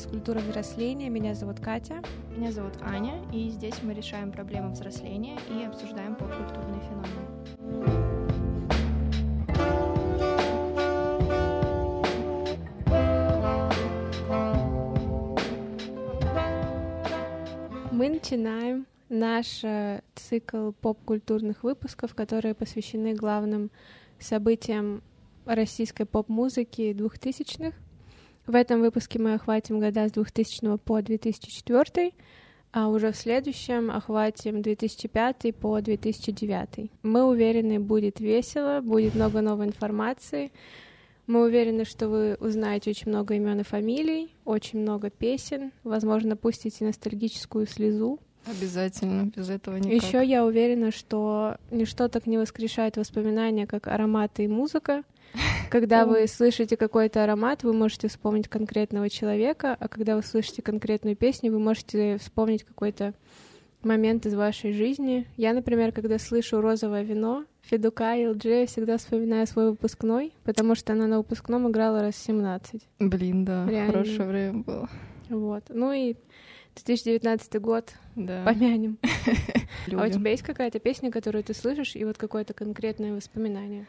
подкаст «Культура взросления». Меня зовут Катя. Меня зовут Аня, и здесь мы решаем проблемы взросления и обсуждаем поп-культурные феномены. Мы начинаем наш э, цикл поп-культурных выпусков, которые посвящены главным событиям российской поп-музыки двухтысячных. В этом выпуске мы охватим года с 2000 по 2004, а уже в следующем охватим 2005 по 2009. Мы уверены, будет весело, будет много новой информации. Мы уверены, что вы узнаете очень много имен и фамилий, очень много песен, возможно, пустите ностальгическую слезу. Обязательно, без этого никак. Еще я уверена, что ничто так не воскрешает воспоминания, как ароматы и музыка. Когда вы слышите какой-то аромат, вы можете вспомнить конкретного человека, а когда вы слышите конкретную песню, вы можете вспомнить какой-то момент из вашей жизни. Я, например, когда слышу «Розовое вино», Федука и ЛДЖ, я всегда вспоминаю свой выпускной, потому что она на выпускном играла раз 17. Блин, да, Реально. хорошее время было. Вот. Ну и 2019 год Да. помянем. А у тебя есть какая-то песня, которую ты слышишь, и вот какое-то конкретное воспоминание?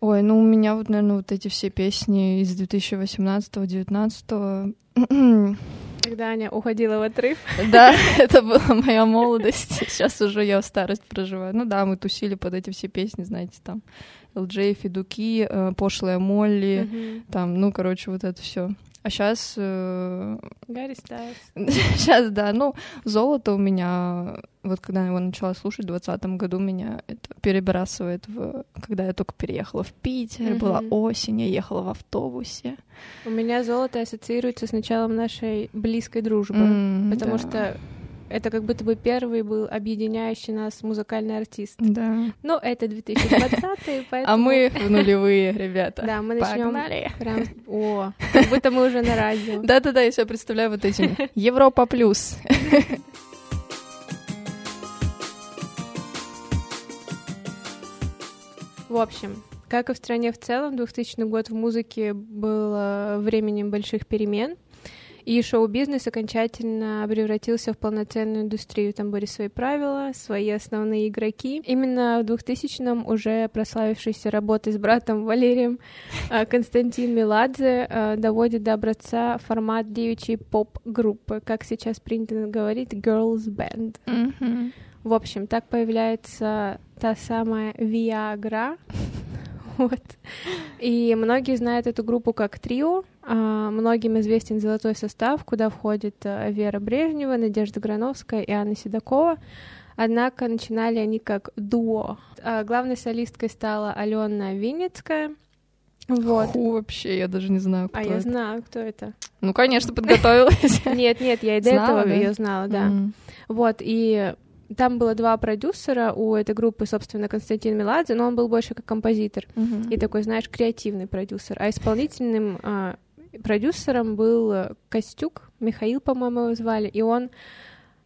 Ой, ну у меня вот, наверное, вот эти все песни из 2018-2019. Когда Аня уходила в отрыв. Да, это была моя молодость. Сейчас уже я старость проживаю. Ну да, мы тусили под эти все песни, знаете, там ЛДЖ, Федуки, э, Пошлая Молли, там, ну, короче, вот это все. А сейчас Гарри Стайлз. Сейчас, да. Ну, золото у меня, вот когда я его начала слушать в двадцатом году, меня это перебрасывает в... Когда я только переехала в Питер, была Мгм. осень, я ехала в автобусе. У меня золото ассоциируется с началом нашей близкой дружбы, М, потому да. что это как будто бы первый был объединяющий нас музыкальный артист. Да. Но это 2020, поэтому... А мы в нулевые, ребята. Да, мы начнем прям... О, как будто мы уже на радио. Да-да-да, я себя представляю вот этим. Европа плюс. В общем, как и в стране в целом, 2000 год в музыке был временем больших перемен, и шоу-бизнес окончательно превратился в полноценную индустрию. Там были свои правила, свои основные игроки. Именно в 2000-м уже прославившийся работой с братом Валерием э, Константин Меладзе э, доводит до образца формат девичьей поп-группы, как сейчас принято говорить, girls band. Мгм. В общем, так появляется та самая Viagra. Вот. И многие знают эту группу как трио. А, Многим известен золотой состав, куда входит э, Вера Брежнева, Надежда Грановская и Анна Седокова. Однако начинали они как дуо. А Главной солисткой стала Алена Винницкая. Вот. Ху, вообще, я даже не знаю, кто А я это. знаю, кто это. Ну, конечно, подготовилась. Нет, нет, я и до этого ее знала, да. Вот, и там было два продюсера у этой группы, собственно, Константин Меладзе, но он был больше как композитор Мгм. и такой, знаешь, креативный продюсер. А исполнительным а, продюсером был э, Костюк, Михаил, по-моему, его звали, и он,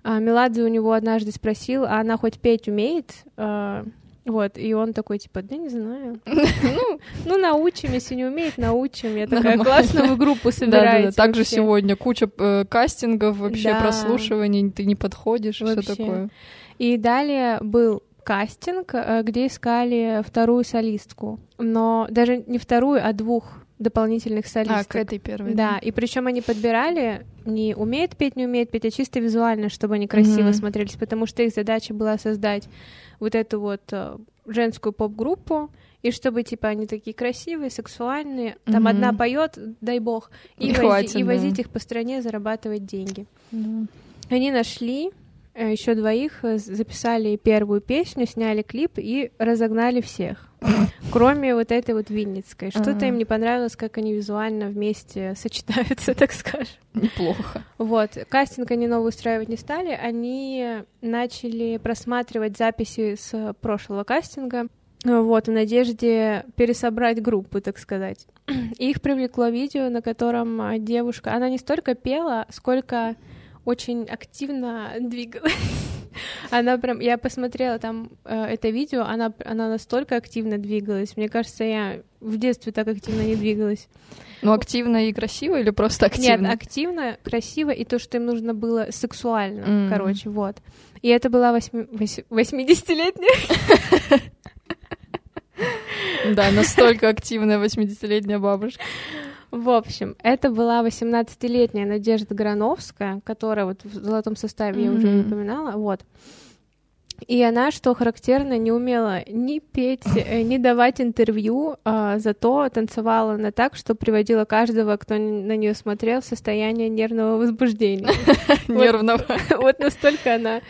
а, Меладзе у него однажды спросил, а она хоть петь умеет? А, вот, и он такой, типа, да не знаю. Ну, ну, научим, если не умеет, научим. Я такая, классно вы группу собираете. Да-да-да, также вообще». сегодня куча э, кастингов, вообще Да. прослушиваний, ты не подходишь, все такое. И далее был кастинг, э, где искали вторую солистку. Но даже не вторую, а двух дополнительных А, солисток. к этой первой. Да, и причем они подбирали не умеет петь, не умеет петь, а чисто визуально, чтобы они красиво Мгм. смотрелись, потому что их задача была создать вот эту вот э, женскую поп-группу, и чтобы, типа, они такие красивые, сексуальные, там Мгм. одна поет, дай бог, и, вози- хватит, и да. возить их по стране, зарабатывать деньги. Да. Они нашли еще двоих, э, записали первую песню, сняли клип и разогнали всех. Кроме вот этой вот Винницкой. Что-то им не понравилось, как они визуально вместе сочетаются, так скажем. Неплохо. Вот, кастинг они новый устраивать не стали, они начали просматривать записи с прошлого кастинга, вот, в надежде пересобрать группу, так сказать. И их привлекло видео, на котором девушка, она не столько пела, сколько очень активно двигалась. Она прям, я посмотрела там э, это видео, она, она настолько активно двигалась. Мне кажется, я в детстве так активно не двигалась. Ну, активно и красиво или просто активно? Нет, активно, красиво, и то, что им нужно было сексуально, mm. короче, вот. И это была восьми... 80-летняя. Да, настолько активная 80-летняя бабушка. В общем, это была 18-летняя Надежда Грановская, которая вот в золотом составе mm-hmm. я уже упоминала, вот. И она, что характерно, не умела ни петь, э, ни давать интервью, а зато танцевала она так, что приводила каждого, кто на нее смотрел, в состояние нервного возбуждения. Нервного. Вот настолько она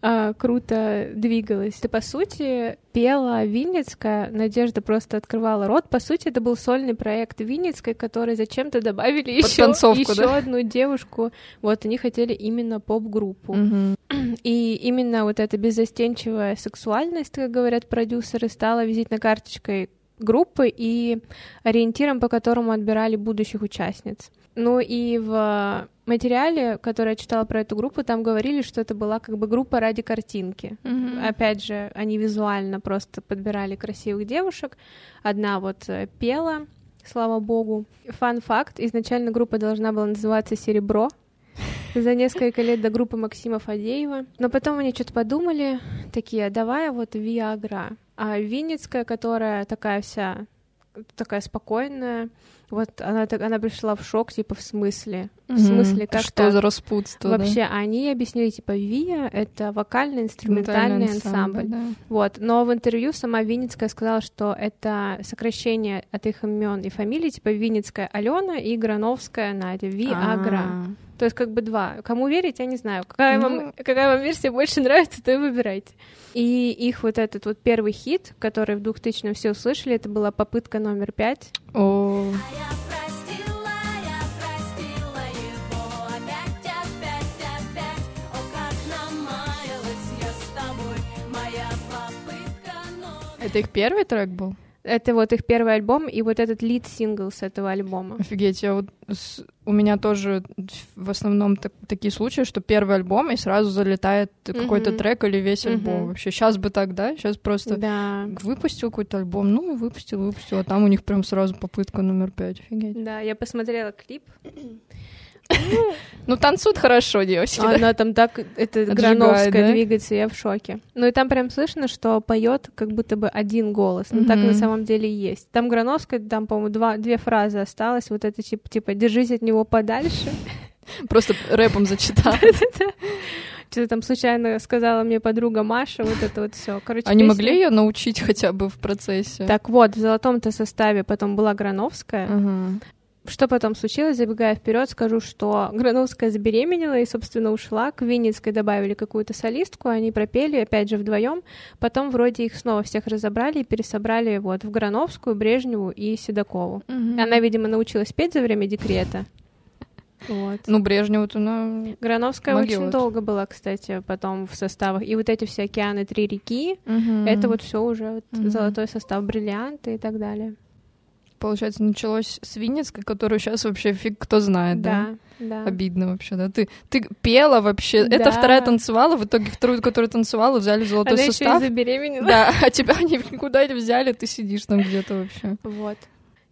а, круто двигалась. Ты, по сути, пела Винницкая, Надежда просто открывала рот. По сути, это был сольный проект Винницкой, который зачем-то добавили еще, еще да? одну девушку. Вот, они хотели именно поп-группу. Угу. И именно вот эта беззастенчивая сексуальность, как говорят продюсеры, стала визитной карточкой группы и ориентиром, по которому отбирали будущих участниц. Ну и в материале, который я читала про эту группу, там говорили, что это была как бы группа ради картинки. Mm-hmm. Опять же, они визуально просто подбирали красивых девушек. Одна вот э, пела, слава богу. Фан-факт, изначально группа должна была называться «Серебро», за несколько лет до группы Максима Фадеева. Но потом они что-то подумали, такие, давай вот Виагра. А Винницкая, которая такая вся, такая спокойная, вот она, так, она пришла в шок, типа, в смысле? В mm-hmm. смысле, как Что так? за распутство, Вообще, да? они объяснили, типа, ВИА — это вокально-инструментальный ансамбль. Да. Вот. Но в интервью сама Винницкая сказала, что это сокращение от их имен и фамилий, типа, Винницкая Алена и Грановская Надя. Виагра. А-а-а. То есть как бы два. Кому верить, я не знаю. Какая, ну... вам, какая вам версия больше нравится, то и выбирайте. И их вот этот вот первый хит, который в 2000-м все услышали, это была попытка номер пять. О. Это их первый трек был? Это вот их первый альбом и вот этот лид-сингл с этого альбома. Офигеть, я вот с... у меня тоже в основном так, такие случаи, что первый альбом и сразу залетает mm-hmm. какой-то трек или весь mm-hmm. альбом. Вообще сейчас бы так, да? Сейчас просто да. выпустил какой-то альбом, ну и выпустил, выпустил, а там у них прям сразу попытка номер пять. Офигеть. Да, я посмотрела клип. Ну, танцуют хорошо девочки. Она там так, это Грановская двигается, я в шоке. Ну и там прям слышно, что поет как будто бы один голос. Но mm-hmm. так на самом деле есть. Там Грановская, там, по-моему, два, две фразы осталось. Вот это типа, типа держись от него подальше. Просто рэпом зачитала. Что-то там случайно сказала мне подруга Маша, вот это вот все. Короче, Они песня... могли ее научить хотя бы в процессе? Так вот, в золотом-то составе потом была Грановская, uh-huh. Что потом случилось, забегая вперед, скажу, что Грановская забеременела и, собственно, ушла. К Винницкой добавили какую-то солистку, они пропели, опять же, вдвоем. Потом вроде их снова всех разобрали и пересобрали вот в Грановскую, Брежневу и Седокову. Угу. Она, видимо, научилась петь за время декрета. Вот. Ну, Брежневу-то, ну... Грановская могила. очень долго была, кстати, потом в составах. И вот эти все океаны, три реки, угу. это вот все уже вот угу. золотой состав, бриллианты и так далее получается, началось с Винницкой, которую сейчас вообще фиг кто знает, да? Да, да. Обидно вообще, да? Ты, ты пела вообще, да. это вторая танцевала, в итоге вторую, которую танцевала, взяли золотой Она состав. Она забеременела. Да, а тебя они никуда не взяли, ты сидишь там где-то вообще. Вот.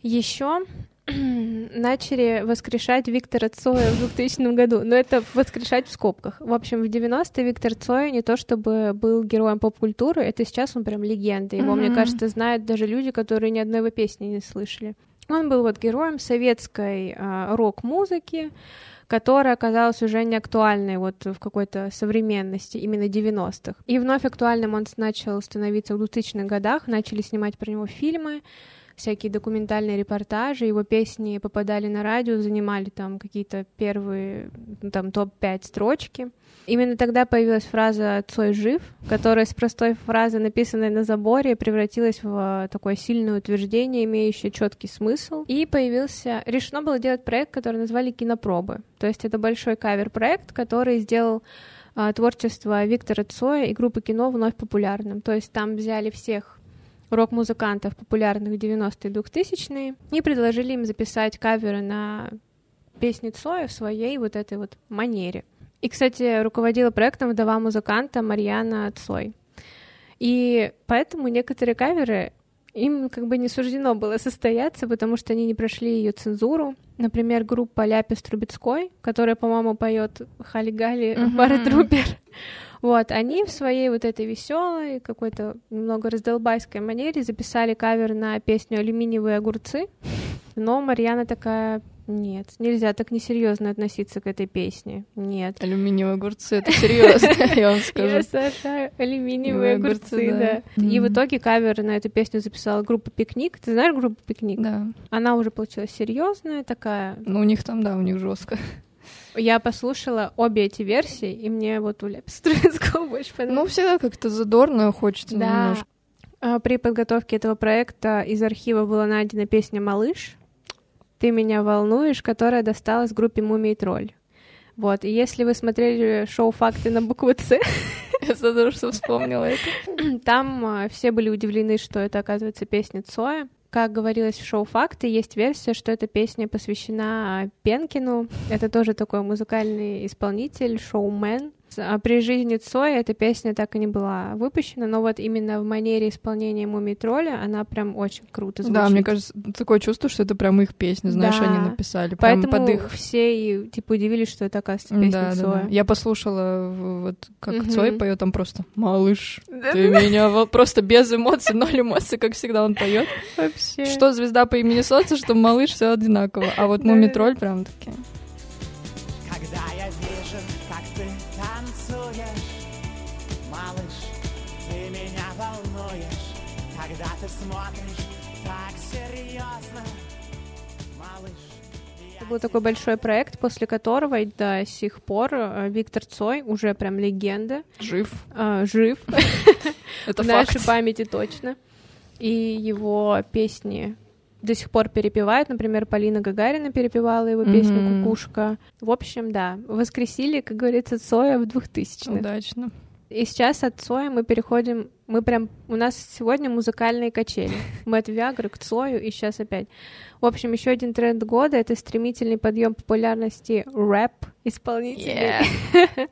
Еще начали воскрешать Виктора Цоя в 2000 году. Но это воскрешать в скобках. В общем, в 90-е Виктор Цой не то чтобы был героем поп-культуры, это сейчас он прям легенда. Его, mm-hmm. мне кажется, знают даже люди, которые ни одной его песни не слышали. Он был вот героем советской э, рок-музыки, которая оказалась уже не актуальной вот в какой-то современности, именно 90-х. И вновь актуальным он начал становиться в 2000-х годах, начали снимать про него фильмы, всякие документальные репортажи, его песни попадали на радио, занимали там какие-то первые, ну, там, топ-5 строчки. Именно тогда появилась фраза «Цой жив», которая с простой фразы, написанной на заборе, превратилась в такое сильное утверждение, имеющее четкий смысл. И появился... Решено было делать проект, который назвали «Кинопробы». То есть это большой кавер-проект, который сделал а, творчество Виктора Цоя и группы кино вновь популярным. То есть там взяли всех рок-музыкантов, популярных в 90-е и 2000-е, и предложили им записать каверы на песни Цоя в своей вот этой вот манере. И, кстати, руководила проектом вдова музыканта Марьяна Цой. И поэтому некоторые каверы им как бы не суждено было состояться, потому что они не прошли ее цензуру. Например, группа Ляпис Трубецкой, которая, по-моему, поет Хали-Гали. Бара Трупер. Вот, они в своей вот этой веселой, какой-то немного раздолбайской манере записали кавер на песню «Алюминиевые огурцы», но Марьяна такая, нет, нельзя так несерьезно относиться к этой песне, нет. Алюминиевые огурцы, это серьезно, я вам Я скажу. сажаю алюминиевые огурцы, да. И в итоге кавер на эту песню записала группа «Пикник». Ты знаешь группу «Пикник»? Да. Она уже получилась серьезная такая. Ну, у них там, да, у них жестко. Я послушала обе эти версии, и мне вот у Ляпис Трубецкого больше Ну, понравилось. всегда как-то задорно хочется Да. немножко. А, При подготовке этого проекта из архива была найдена песня «Малыш», «Ты меня волнуешь», которая досталась группе «Мумий тролль». Вот, и если вы смотрели шоу «Факты на букву «Ц», Я задумала, что вспомнила это. там а, все были удивлены, что это, оказывается, песня Цоя. Как говорилось в шоу «Факты», есть версия, что эта песня посвящена Пенкину. Это тоже такой музыкальный исполнитель, шоумен. А при жизни Цоя эта песня так и не была выпущена, но вот именно в манере исполнения «Мумий тролля» она прям очень круто звучит. Да, мне кажется, такое чувство, что это прям их песня, знаешь, Да. они написали. Прям Поэтому под их. все и, типа удивились, что это, оказывается, песня Да, да, Цоя. да. Я послушала, вот как Мгм. Цой поет, там просто малыш. Да, Ты меня просто без эмоций, ноль эмоций, как всегда он поет. вообще. Что звезда по имени Солнце, что малыш, все одинаково. А вот Да. Мумитроль прям таки. Ты смотришь так серьезно, малыш. Это был такой большой проект, после которого и до сих пор э, Виктор Цой, уже прям легенда, Жив. э, жив Это в нашей памяти точно. И его песни до сих пор перепевают. Например, Полина Гагарина перепевала его песню. «Кукушка». В общем, да, воскресили, как говорится, Цоя в 2000-х. Удачно. И сейчас от Цоя мы переходим... Мы прям... У нас сегодня музыкальные качели. Мы от Виагры к Цою, и сейчас опять. В общем, еще один тренд года — это стремительный подъем популярности рэп-исполнителей.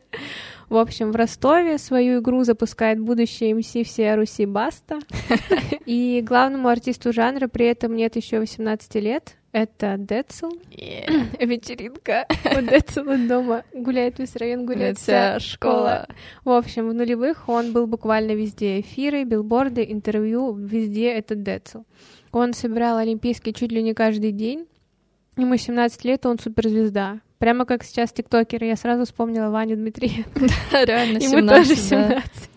В общем, в Ростове свою игру запускает будущий МС всей Руси Баста. И главному артисту жанра при этом нет еще 18 лет. Это Децл. Вечеринка у Децла дома. Гуляет весь район, гуляет вся школа. В общем, в нулевых он был буквально везде. Эфиры, билборды, интервью, везде это Децл. Он собирал Олимпийские чуть ли не каждый день. Ему 17 лет, он суперзвезда. Прямо как сейчас тиктокеры. Я сразу вспомнила Ваню Дмитриенко. Реально, Ему 17, тоже да. 17.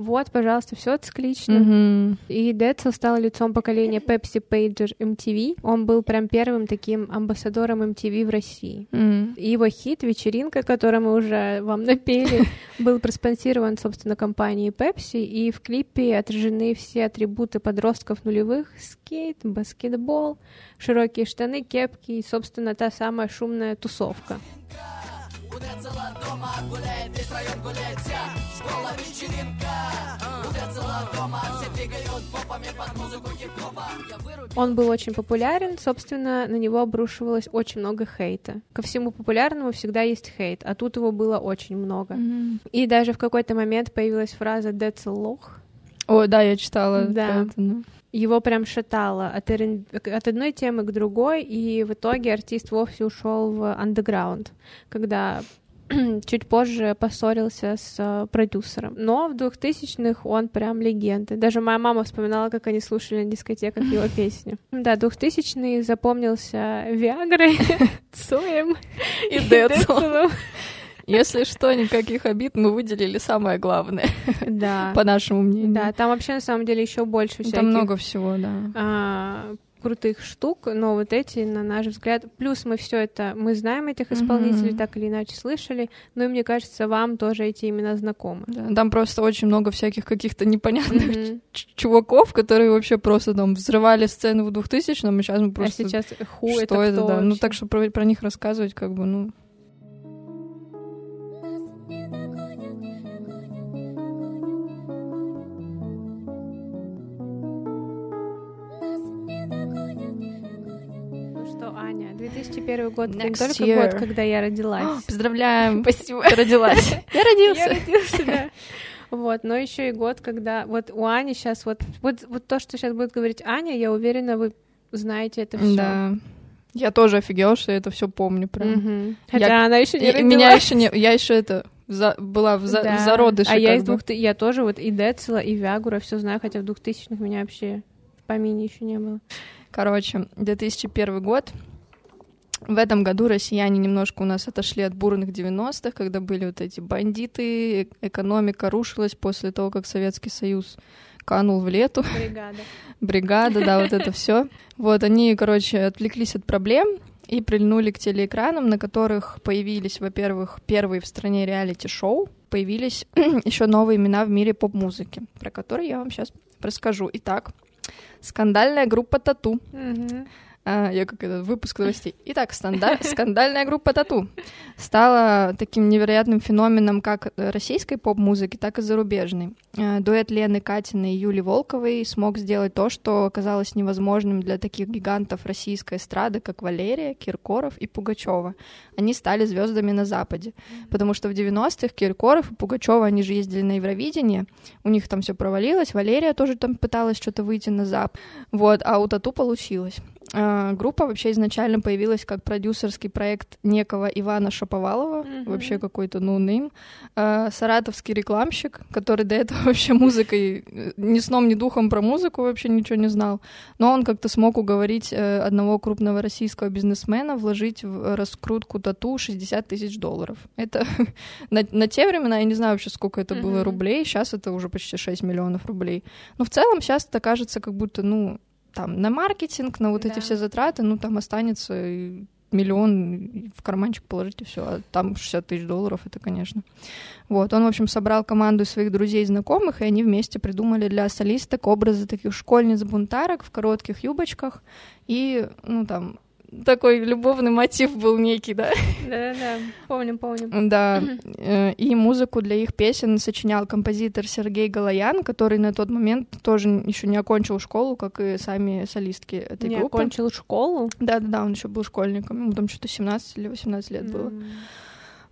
Вот, пожалуйста, все циклично. Мгм. И Децл стал лицом поколения Pepsi Pager MTV. Он был прям первым таким амбассадором MTV в России. М. И его хит «Вечеринка», который мы уже вам напели, был проспонсирован, собственно, компанией Pepsi, и в клипе отражены все атрибуты подростков нулевых — скейт, баскетбол, широкие штаны, кепки и, собственно, та самая шумная тусовка. Он был очень популярен, собственно, на него обрушивалось очень много хейта. Ко всему популярному всегда есть хейт, а тут его было очень много. Мгм. И даже в какой-то момент появилась фраза «Децл лох». Ой, да, я читала Да. это, ну. Его прям шатало от, от одной темы к другой, и в итоге артист вовсе ушел в андеграунд, когда чуть позже поссорился с э, продюсером. Но в 2000-х он прям легенда. Даже моя мама вспоминала, как они слушали на дискотеках его песню. Да, 2000-й запомнился Виагрой, Цоем И. Децлом. Если что, никаких обид, мы выделили самое главное, Да. по нашему мнению. Да, там вообще на самом деле еще больше всяких Там много всего, да. а, крутых штук, но вот эти, на наш взгляд, плюс мы все это, мы знаем этих исполнителей, Мгм. так или иначе слышали, но и мне кажется, вам тоже эти имена знакомы. Да, Там просто очень много всяких каких-то непонятных ч- чуваков, которые вообще просто там взрывали сцену в 2000-м, и сейчас мы просто... А сейчас ху, что это, это, да. Ну, так что про, про них рассказывать, как бы, ну... 2001 год, Next только year. год, когда я родилась. Поздравляем. Спасибо. Ты родилась. Я Я родился. родился, да. Вот, но еще и год, когда вот у Ани сейчас вот, вот, вот то, что сейчас будет говорить Аня, я уверена, вы знаете это все. Да. Я тоже офигела, что я это все помню прям. Хотя она еще не И- родилась. меня еще не, я еще это за- была в, за- Да. в зародыше. А я из двух, я тоже вот и Децела, и Вягура все знаю, хотя в двухтысячных меня вообще в помине еще не было. Короче, 2001 год. В этом году россияне немножко у нас отошли от бурных 90-х, когда были вот эти бандиты, экономика рушилась после того, как Советский Союз канул в лету. Бригада. бригада, да, вот это все. Вот они, короче, отвлеклись от проблем и прильнули к телеэкранам, на которых появились, во-первых, первые в стране реалити-шоу, появились еще новые имена в мире поп-музыки, про которые я вам сейчас расскажу. Итак, скандальная группа Тату. Мгм. А, я как это, выпуск новостей. Итак, станда- скандальная группа Тату стала таким невероятным феноменом как российской поп-музыки, так и зарубежной. Э, Дуэт Лены Катиной и Юли Волковой смог сделать то, что оказалось невозможным для таких гигантов российской эстрады, как Валерия, Киркоров и Пугачева. Они стали звездами на Западе, потому что в 90-х Киркоров и Пугачева, они же ездили на Евровидение, у них там все провалилось, Валерия тоже там пыталась что-то выйти на Зап, вот, а у Тату получилось. А, Группа вообще изначально появилась как продюсерский проект некого Ивана Шаповалова, Мгм. вообще какой-то no name, А, саратовский рекламщик, который до этого вообще музыкой, э, ни сном, ни духом про музыку вообще ничего не знал, но он как-то смог уговорить э, одного крупного российского бизнесмена вложить в раскрутку тату 60 тысяч долларов. Это на, на те времена, я не знаю вообще, сколько это было Мгм. рублей, сейчас это уже почти 6 миллионов рублей. Но в целом сейчас это кажется как будто, ну, там, на маркетинг, на вот эти Да. все затраты, ну, там останется миллион в карманчик положить и все, а там 60 тысяч долларов, это, конечно. Вот, он, в общем, собрал команду своих друзей и знакомых, и они вместе придумали для солисток образы таких школьниц-бунтарок в коротких юбочках, и, ну, там, такой любовный мотив был некий, да? Да-да-да, помним, помним. Да, э, и музыку для их песен сочинял композитор Сергей Галаян, который на тот момент тоже еще не окончил школу, как и сами солистки этой Не группы. окончил школу. Да-да-да, он еще был школьником, ему там что-то 17 или 18 лет было. М.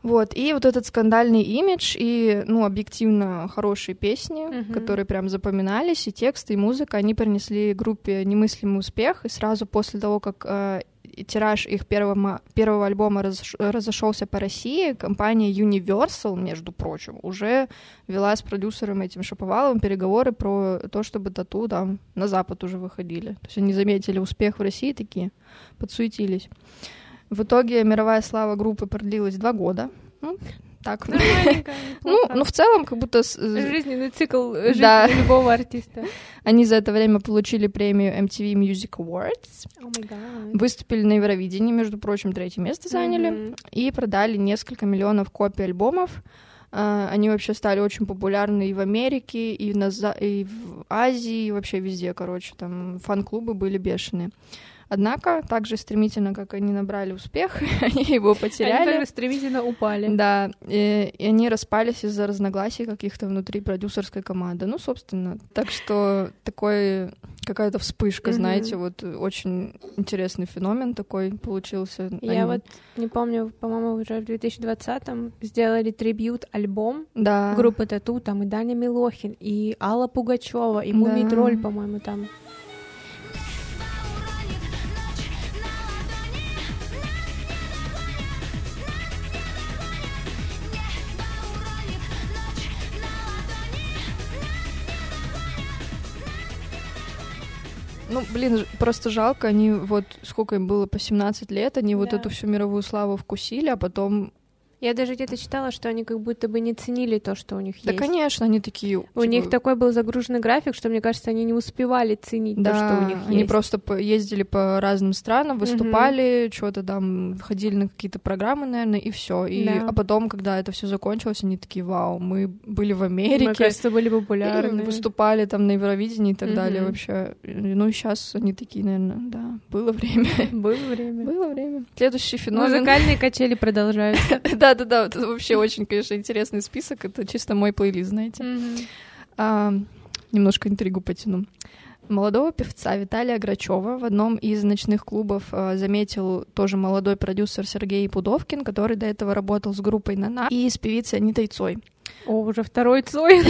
Вот, и вот этот скандальный имидж, и, ну, объективно хорошие песни, Мгм. которые прям запоминались, и тексты, и музыка, они принесли группе немыслимый успех, и сразу после того, как э, тираж их первого, первого альбома разош- разошелся по России, компания Universal, между прочим, уже вела с продюсером этим Шаповаловым переговоры про то, чтобы тату там на Запад уже выходили. То есть они заметили успех в России такие, подсуетились. В итоге мировая слава группы продлилась два года. Ну, так. Ну, неплохо. ну, в целом, как будто э, Жизненный цикл жизни Да. любого артиста. они за это время получили премию MTV Music Awards, выступили на Евровидении, между прочим, третье место заняли, и продали несколько миллионов копий альбомов. А, Они вообще стали очень популярны и в Америке, и, на, и в Азии, и вообще везде, короче, там фан-клубы были бешеные. Однако, так же стремительно, как они набрали успех, они его Они потеряли. также стремительно упали. Да, и, и они распались из-за разногласий каких-то внутри продюсерской команды. Ну, собственно, так что такой какая-то вспышка, знаете, вот очень интересный феномен такой получился. Я Они- вот не помню, по-моему, уже в 2020-м сделали трибьют-альбом да. группы Тату, там и Даня Милохин, и Алла Пугачева, и Мумий Да. Тролль, по-моему, там. Ну, блин, просто жалко, они вот, сколько им было, по 17 лет, они вот Да. эту всю мировую славу вкусили, а потом... Я даже где-то читала, что они как будто бы не ценили то, что у них Да, есть. конечно, они такие... У типа, них такой был загруженный график, что, мне кажется, они не успевали ценить Да, то, что у них они есть. просто по- ездили по разным странам, выступали, что-то там, ходили на какие-то программы, наверное, и все. И, Да. А потом, когда это все закончилось, они такие, вау, мы были в Мы, Америке, кажется, были популярны. выступали там на Евровидении и так далее Мгм. вообще. Ну сейчас они такие, наверное, да, было время. Было время. Было время. Следующий феномен. Музыкальные качели продолжаются. Да-да-да, это вообще очень, конечно, интересный список. Это чисто мой плейлист, знаете. А, немножко интригу потяну. молодого певца Виталия Грачева в одном из ночных клубов э, заметил тоже молодой продюсер Сергей Пудовкин, который до этого работал с группой Нана и с певицей Анитой Цой. О, уже второй Цой.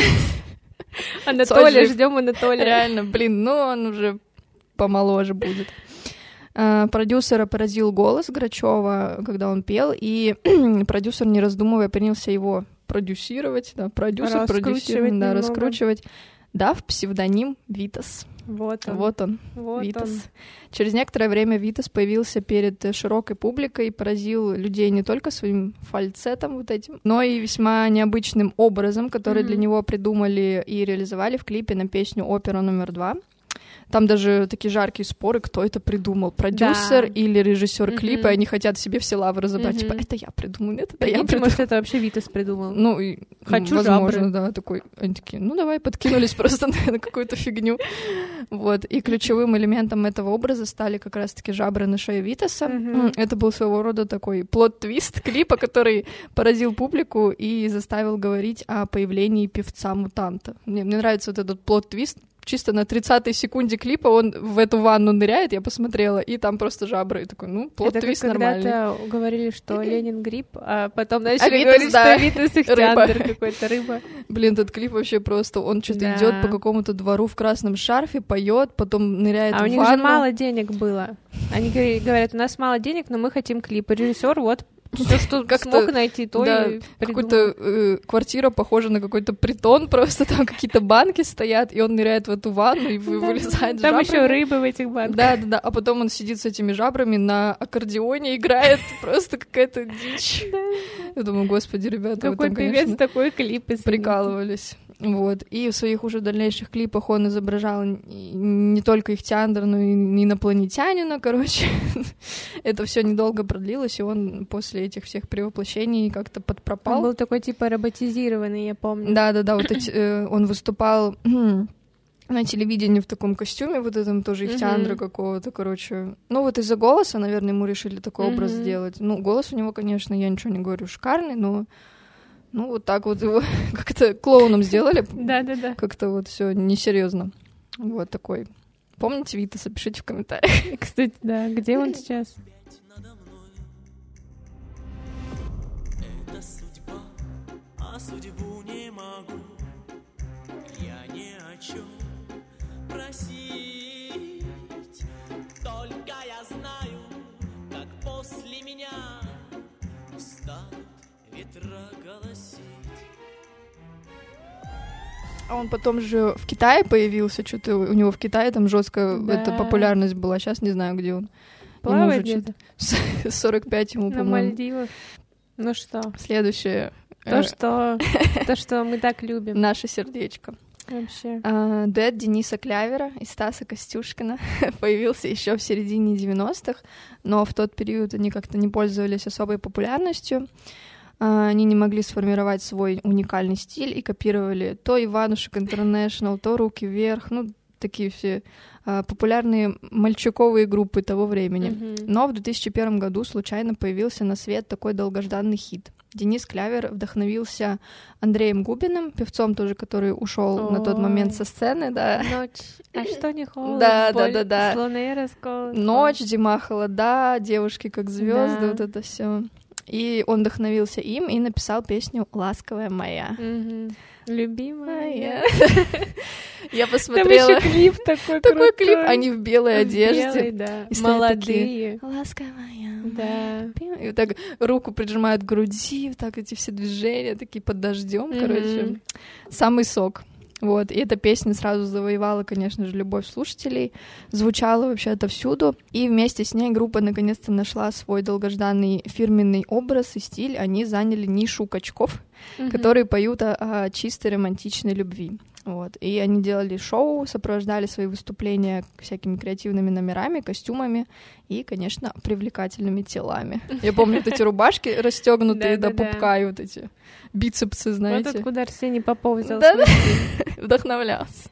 Анатолия, ждем Анатолия. Реально, блин, ну он уже помоложе будет. Э, Продюсера поразил голос Грачева, когда он пел, и продюсер, не раздумывая, принялся его продюсировать, да, продюсер, Раскручивать продюсировать, да, раскручивать, дав псевдоним Витас. Вот он. Вот он, вот Витас. он. Через некоторое время Витас появился перед широкой публикой и поразил людей не только своим фальцетом вот этим, но и весьма необычным образом, который для Мгм. него придумали и реализовали в клипе на песню «Опера номер два». Там даже такие жаркие споры, кто это придумал, продюсер Да. или режиссер клипа, Мгм. и они хотят себе все лавры разобрать, Мгм. типа, это я придумал, нет, это я Прикиньте, придумал. может, это вообще Витас придумал. Ну, и, Хочу возможно, жабры. да, такой, они такие, ну, давай, подкинулись просто на, какую-то фигню. Вот, и ключевым элементом этого образа стали как раз-таки жабры на шее Витаса. Это был своего рода такой plot twist клипа, который поразил публику и заставил говорить о появлении певца-мутанта. Мне, мне нравится вот этот plot twist, чисто на 30-й секунде клипа он в эту ванну ныряет, я посмотрела, и там просто жабры. И такой, ну, Это как plot twist нормальный. когда-то говорили, что Ленин гриб, а потом начали Витас, говорить, да. что. Ихтиандр какой-то рыба. Блин, этот клип вообще просто, он что-то Да. идет по какому-то двору в красном шарфе, поет, потом ныряет А у в них же ванну. мало денег было. Они говорят, у нас мало денег, но мы хотим клип. И режиссер вот все, что Как-то, смог найти, то да, и. Какая-то э, квартира похожа на какой-то притон, просто там какие-то банки стоят, и он ныряет в эту ванну и вы- вылезает Там еще рыбы в этих банках. Да, да, да. А потом он сидит с этими жабрами на аккордеоне, играет просто какая-то дичь. Я думаю, господи, ребята, Какой певец, такой клип. прикалывались. Вот. И в своих уже дальнейших клипах он изображал не только их театр, но и инопланетянина, короче. Это все недолго продлилось, и он после этих всех перевоплощений как-то Он подпропал. был такой типа роботизированный, я помню. Да, да, да, вот эти, э, он выступал на телевидении в таком костюме, вот этом тоже их Мгм. театра какого-то, короче. Ну вот из-за голоса, наверное, ему решили такой образ сделать. Ну, голос у него, конечно, я ничего не говорю, шикарный, но ну вот так вот его как-то клоуном сделали. Да-да-да. Как-то вот все несерьезно. Вот такой. Помните Витаса? Пишите в комментариях. Кстати, да, где он сейчас? Это судьба, а судьбу не могу Я ни о чем просить А он потом же в Китае появился, что-то у него в Китае там жесткая Да. эта популярность была. Сейчас не знаю, где он. Плавает уже где-то 45 ему, на по-моему. Мальдивах. Ну что, Следующее. то, э, что, то, что мы так любим Наше сердечко. вообще. А, дуэт Дениса Клявера и Стаса Костюшкина появился еще в середине 90-х, но в тот период они как-то не пользовались особой популярностью. Они не могли сформировать свой уникальный стиль и копировали то Иванушек Интернешнл, то Руки вверх, ну, такие все а, популярные мальчиковые группы того времени. Мгм. Но в 2001 году случайно появился на свет такой долгожданный хит. Денис Клявер вдохновился Андреем Губиным, певцом тоже, который ушел на тот момент со сцены, да. Ночь. А что не холод? Да, да, да, да. Слоны расколот. Ночь, зима, холода, девушки как звезды, Да. вот это все. И он вдохновился им и написал песню «Ласковая моя». Мгм. Любимая. Я Там посмотрела еще клип такой такой клип, они в белой одежде. Молодые. Ласковая Да. И вот так руку прижимают к груди, вот так эти все движения, такие под дождем, короче. Самый сок. Вот, и эта песня сразу завоевала, конечно же, любовь слушателей, звучала вообще отовсюду, и вместе с ней группа наконец-то нашла свой долгожданный фирменный образ и стиль, они заняли нишу качков, Мгм. которые поют о, о чистой романтичной любви. Вот. И они делали шоу, сопровождали свои выступления всякими креативными номерами, костюмами и, конечно, привлекательными телами. Я помню вот эти рубашки расстегнутые до пупка и вот эти бицепсы, Вот знаете. откуда Арсений Попов взял Да, да. Вдохновлялся.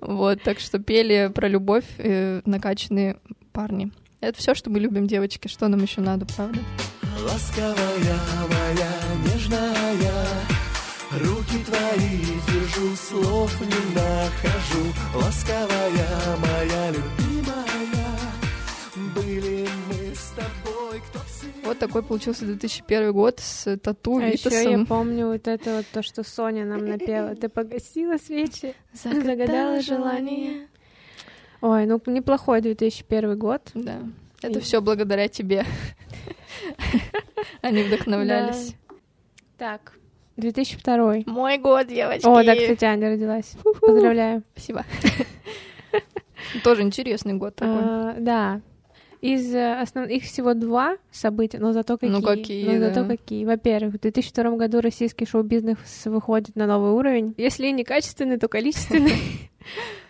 Вот, так что пели про любовь э, накачанные парни. Это все, что мы любим, девочки. Что нам еще надо, правда? Ласковая моя, нежная, руки твои держу слов не нахожу, ласковая моя любимая. Вот такой получился 2001 год с тату А еще я Витасом. помню вот это вот то, что Соня нам напела. Ты погасила свечи, загадала желание. Ой, ну неплохой 2001 год. Да. Это И- все благодаря тебе. Они вдохновлялись. Так, 2002. Мой год, девочки. О, да, кстати, Аня родилась. Поздравляю. Спасибо. Тоже интересный год такой. А, да. Из э, основ... их всего два события, но зато какие. Ну, какие, Но зато да. какие. Во-первых, в 2002 году российский шоу-бизнес выходит на новый уровень. Если не качественный, то количественный.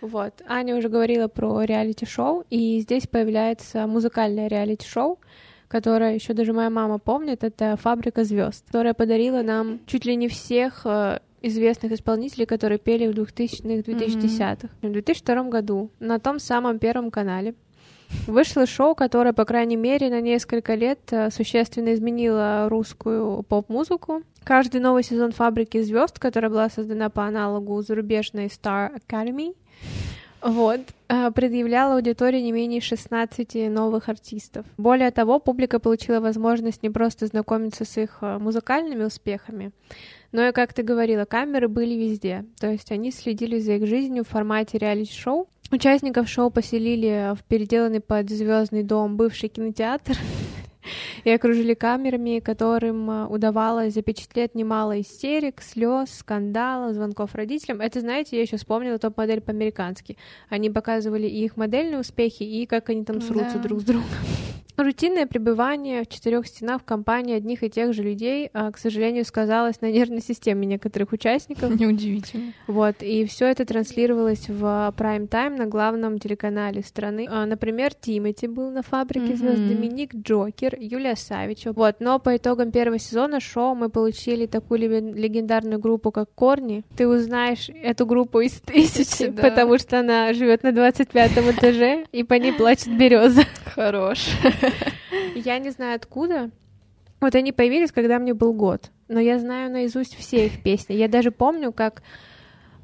Вот. Аня уже говорила про реалити-шоу, и здесь появляется музыкальное реалити-шоу, которое еще даже моя мама помнит. Это «Фабрика звезд», которая подарила нам чуть ли не всех э, известных исполнителей, которые пели в 2000-х, 2010-х. В 2002 году на том самом Первом канале вышло шоу, которое, по крайней мере, на несколько лет э, существенно изменило русскую поп-музыку. Каждый новый сезон «Фабрики звезд», которая была создана по аналогу зарубежной Star Academy, вот, э, предъявляла аудитории не менее 16 новых артистов. Более того, публика получила возможность не просто знакомиться с их э, музыкальными успехами, но как ты говорила, камеры были везде. То есть они следили за их жизнью в формате реалити-шоу. Участников шоу поселили в переделанный под звездный дом бывший кинотеатр и окружили камерами, которым э, удавалось запечатлеть немало истерик, слез, скандалов, звонков родителям. Это, знаете, я еще вспомнила топ-модель по-американски. Они показывали и их модельные успехи, и как они там срутся Да. друг с другом. Рутинное пребывание в четырех стенах в компании одних и тех же людей, а, к сожалению, сказалось на нервной системе некоторых участников. Неудивительно. Вот, и все это транслировалось в прайм-тайм на главном телеканале страны. А, Например, Тимати был на «Фабрике звезд», Мгм. Доминик Джокер, Юлия Савичева. Вот, но по итогам первого сезона шоу мы получили такую леген- легендарную группу, как Корни. Ты узнаешь эту группу из тысячи, Да. потому что она живет на 25 этаже, и по ней плачет береза. Хорош. Я не знаю откуда. Вот они появились, когда мне был год. Но я знаю наизусть все их песни. Я даже помню, как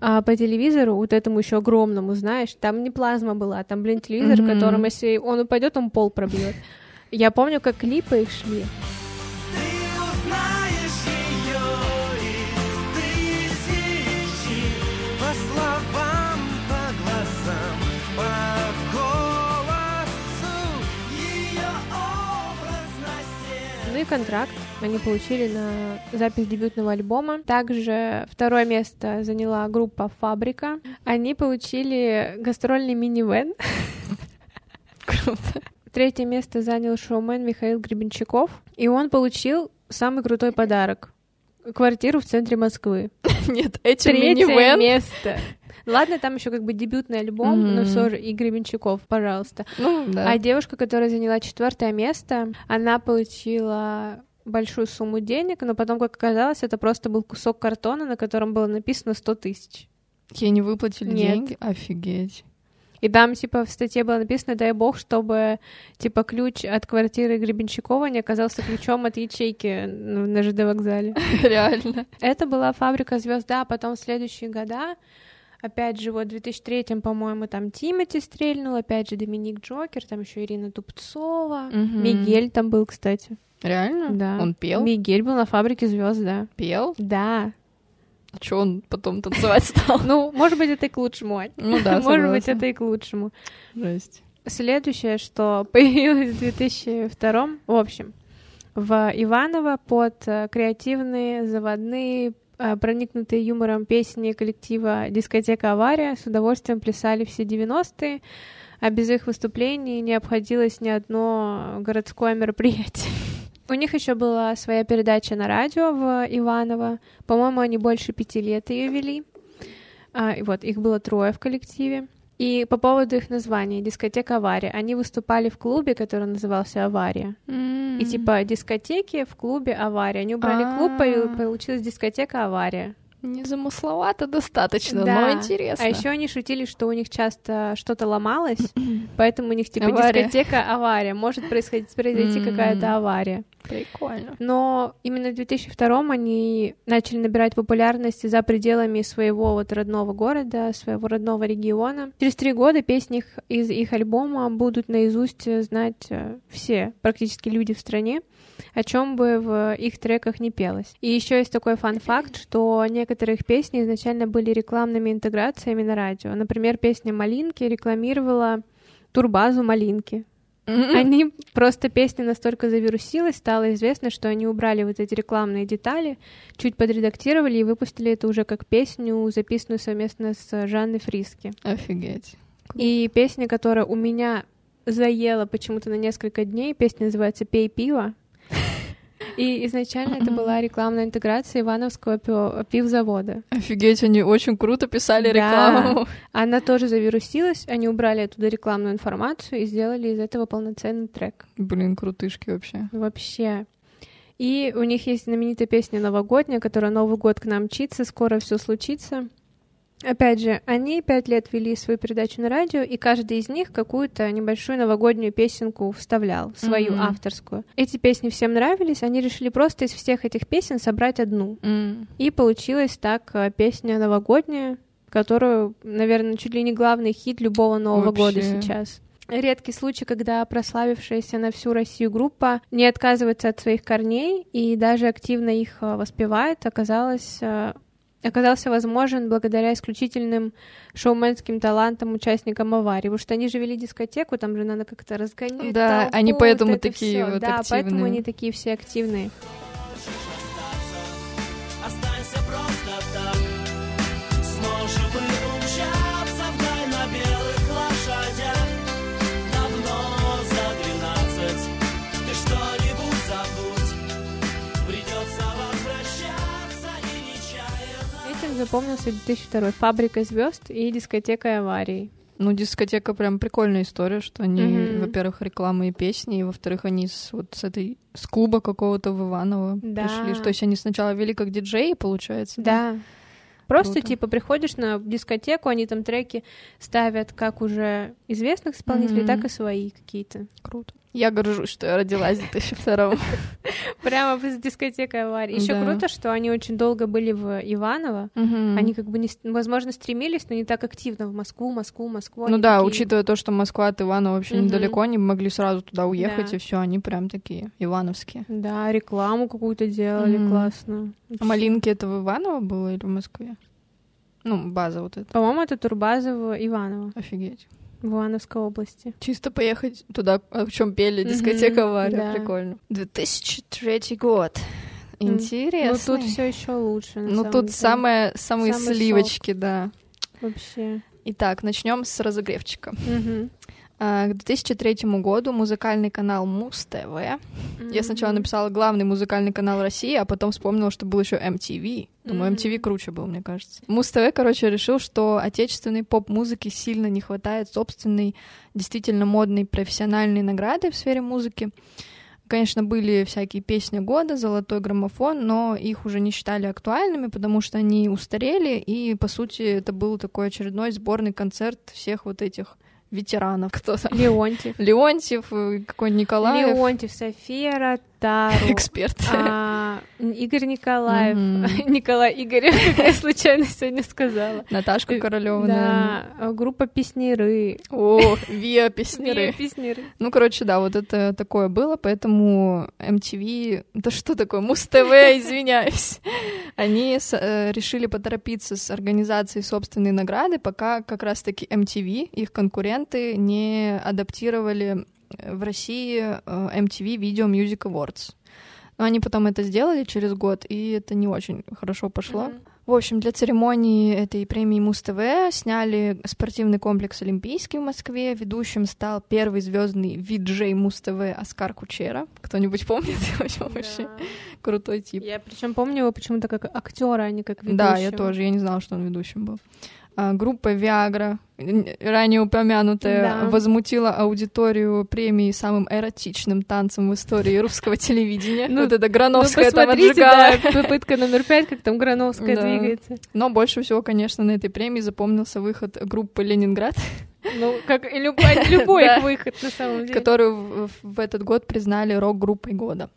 а, по телевизору, вот этому еще огромному, знаешь, там не плазма была, там, блин, телевизор, Мгм. которым, если он упадет, он пол пробьет. Я помню, как клипы их шли. И контракт они получили на запись дебютного альбома. Также второе место заняла группа «Фабрика». Они получили гастрольный минивэн. Круто. Третье место занял шоумен Михаил Гребенщиков, и он получил самый крутой подарок — квартиру в центре Москвы. Нет, этим Третье минивэн. место. Ладно, там еще как бы дебютный альбом, но Мгм. все же и Гребенщиков, пожалуйста. Ну, да. А девушка, которая заняла четвертое место, она получила большую сумму денег, но потом, как оказалось, это просто был кусок картона, на котором было написано 100 тысяч. Ей не выплатили Нет. деньги? Офигеть. И там, типа, в статье было написано, дай бог, чтобы, типа, ключ от квартиры Гребенщикова не оказался ключом от ячейки ну, на ЖД вокзале. Реально. Это была фабрика звезда, а потом в следующие года, опять же, вот в 2003, по-моему, там Тимати стрельнул, опять же, Доминик Джокер, там еще Ирина Тупцова, Мгм. Мигель там был, кстати. Реально? Да. Он пел? Мигель был на фабрике звезд, да. Пел? Да. А что он потом танцевать стал? Ну, может быть, это и к лучшему, Ань. Ну да, Может быть, это и к лучшему. Жесть. Следующее, что появилось в 2002 в общем, в Иваново под э, креативные, заводные, проникнутые юмором песни коллектива «Дискотека Авария» с удовольствием плясали все 90-е, а без их выступлений не обходилось ни одно городское мероприятие. У них еще была своя передача на радио в Иваново. По-моему, они больше пяти лет ее вели. А, и вот, их было трое в коллективе. И по поводу их названия «Дискотека Авария», они выступали в клубе, который назывался «Авария». И типа дискотеки в клубе «Авария». Они убрали клуб, А. и получилась дискотека «Авария». Незамысловато достаточно, Да. но интересно. А еще они шутили, что у них часто что-то ломалось, поэтому у них типа Авария. дискотека авария. Может происходить произойти какая-то авария. Прикольно. Но именно в 2002 они начали набирать популярность за пределами своего вот родного города, своего родного региона. Через три года песни их, из их альбома будут наизусть знать э, все практически люди в стране, о чем бы в их треках не пелось. И еще есть такой фан-факт, что некоторые их песни изначально были рекламными интеграциями на радио. Например, песня «Малинки» рекламировала турбазу «Малинки». Они просто песня настолько завирусилась, стало известно, что они убрали вот эти рекламные детали, чуть подредактировали и выпустили это уже как песню, записанную совместно с Жанной Фриски. Офигеть. И песня, которая у меня заела почему-то на несколько дней, песня называется «Пей пиво». И изначально это была рекламная интеграция Ивановского пивзавода. Офигеть, они очень круто писали Да. рекламу. Она тоже завирусилась, они убрали оттуда рекламную информацию и сделали из этого полноценный трек. Блин, крутышки вообще. Вообще. И у них есть знаменитая песня новогодняя, которая Новый год к нам мчится, скоро все случится. Опять же, они пять лет вели свою передачу на радио, и каждый из них какую-то небольшую новогоднюю песенку вставлял, свою Мгм. авторскую. Эти песни всем нравились, они решили просто из всех этих песен собрать одну. М. И получилась так э, песня новогодняя, которую, наверное, чуть ли не главный хит любого Нового года Вообще. сейчас. Редкий случай, когда прославившаяся на всю Россию группа не отказывается от своих корней и даже активно их э, воспевает, оказалось, э, оказался возможен благодаря исключительным шоуменским талантам участникам аварии. Потому что они же вели дискотеку, там же надо как-то разгонять. Да, толпу, они вот поэтому это такие всё. вот Да, поэтому активные. они такие все активные. Запомнился 2002 «Фабрика звезд и дискотека аварий. Ну, дискотека прям прикольная история, что они, Мгм. во-первых, рекламы и песни, и во-вторых, они с, вот с этой с клуба какого-то в Иваново Да. пришли. Что, то есть они сначала вели как диджеи, получается? Да. Просто, Круто. типа, приходишь на дискотеку, они там треки ставят как уже известных исполнителей, Мгм. так и свои какие-то. Круто. Я горжусь, что я родилась в 2002 Прямо с дискотекой аварии. Еще Да. круто, что они очень долго были в Иваново. Они как бы, не, возможно, стремились, но не так активно в Москву, Москву, Москву. Ну да, такие- учитывая то, что Москва от Ивана вообще недалеко, они могли сразу туда уехать, Да. и все, они прям такие ивановские. Да, рекламу какую-то делали, классно. А Малинки это в Иваново было или в Москве? Ну, база вот эта. По-моему, это Турбазово, Иваново, Офигеть. В Ивановской области. Чисто поехать туда, о чем пели, дискотека авария, да. прикольно. 2003 год. Интересно. Ну, тут все еще лучше. Ну, тут деле. самые Самый сливочки, да. Вообще. Итак, начнем с разогревчика. Мгм. А, К 2003 году музыкальный канал Муз ТВ. Я сначала написала главный музыкальный канал России, а потом вспомнила, что был еще MTV. Думаю, Мгм. MTV круче был, мне кажется. Муз ТВ, короче, решил, что отечественной поп-музыки сильно не хватает собственной, действительно модной профессиональной награды в сфере музыки. Конечно, были всякие песни года, золотой граммофон, но их уже не считали актуальными, потому что они устарели, и, по сути, это был такой очередной сборный концерт всех вот этих ветеранов. Кто там? Леонтьев. Леонтьев, э, какой-нибудь Николаев. Леонтьев, София Ротару. Эксперт. а, Игорь Николаев. Мгм. Николай Игорев, как я случайно сегодня сказала. Наташка Королева, наверное. Да, группа Песнеры. О, Виа Песнеры. Две Песнеры. Ну, короче, да, вот это такое было, поэтому MTV... Да что такое? Муз-ТВ, извиняюсь. Они с- э, решили поторопиться с организацией собственной награды, пока как раз-таки MTV, их конкуренты, не адаптировали э, в России э, MTV Video Music Awards. Но они потом это сделали через год, и это не очень хорошо пошло. Мгм. В общем, для церемонии этой премии Муз-ТВ сняли спортивный комплекс Олимпийский в Москве. Ведущим стал первый звездный виджей Муз-ТВ Оскар Кучера. Кто-нибудь помнит его вообще? Да. Крутой тип. Я причем помню его почему-то как актера, а не как ведущего. Да, я тоже. Я не знала, что он ведущим был. А, группа Viagra, ранее упомянутая, Да. возмутила аудиторию премии самым эротичным танцем в истории русского телевидения. Ну, вот это Ну, Грановская там посмотрите, отжигала. да, попытка номер пять, как там Грановская Да. двигается. Но больше всего, конечно, на этой премии запомнился выход группы Ленинград, Ну, как и любой, любой их выход, на самом деле. которую в, в этот год признали рок-группой года.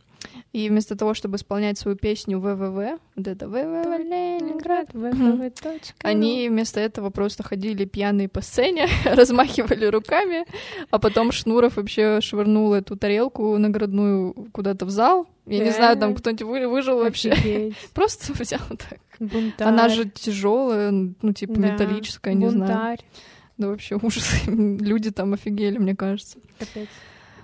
И вместо того, чтобы исполнять свою песню ВВВ, вот это ВВВ Ленинград, www.ru. они вместо этого просто ходили пьяные по сцене, размахивали руками, а потом Шнуров вообще швырнул эту тарелку наградную куда-то в зал. Я не знаю, там кто-нибудь вы- выжил вообще. Просто взял так. Бунтарь. Она же тяжелая, ну, типа Да. металлическая, не знаю. Бунтарь. Да вообще ужас. Люди там офигели, мне кажется. Капец.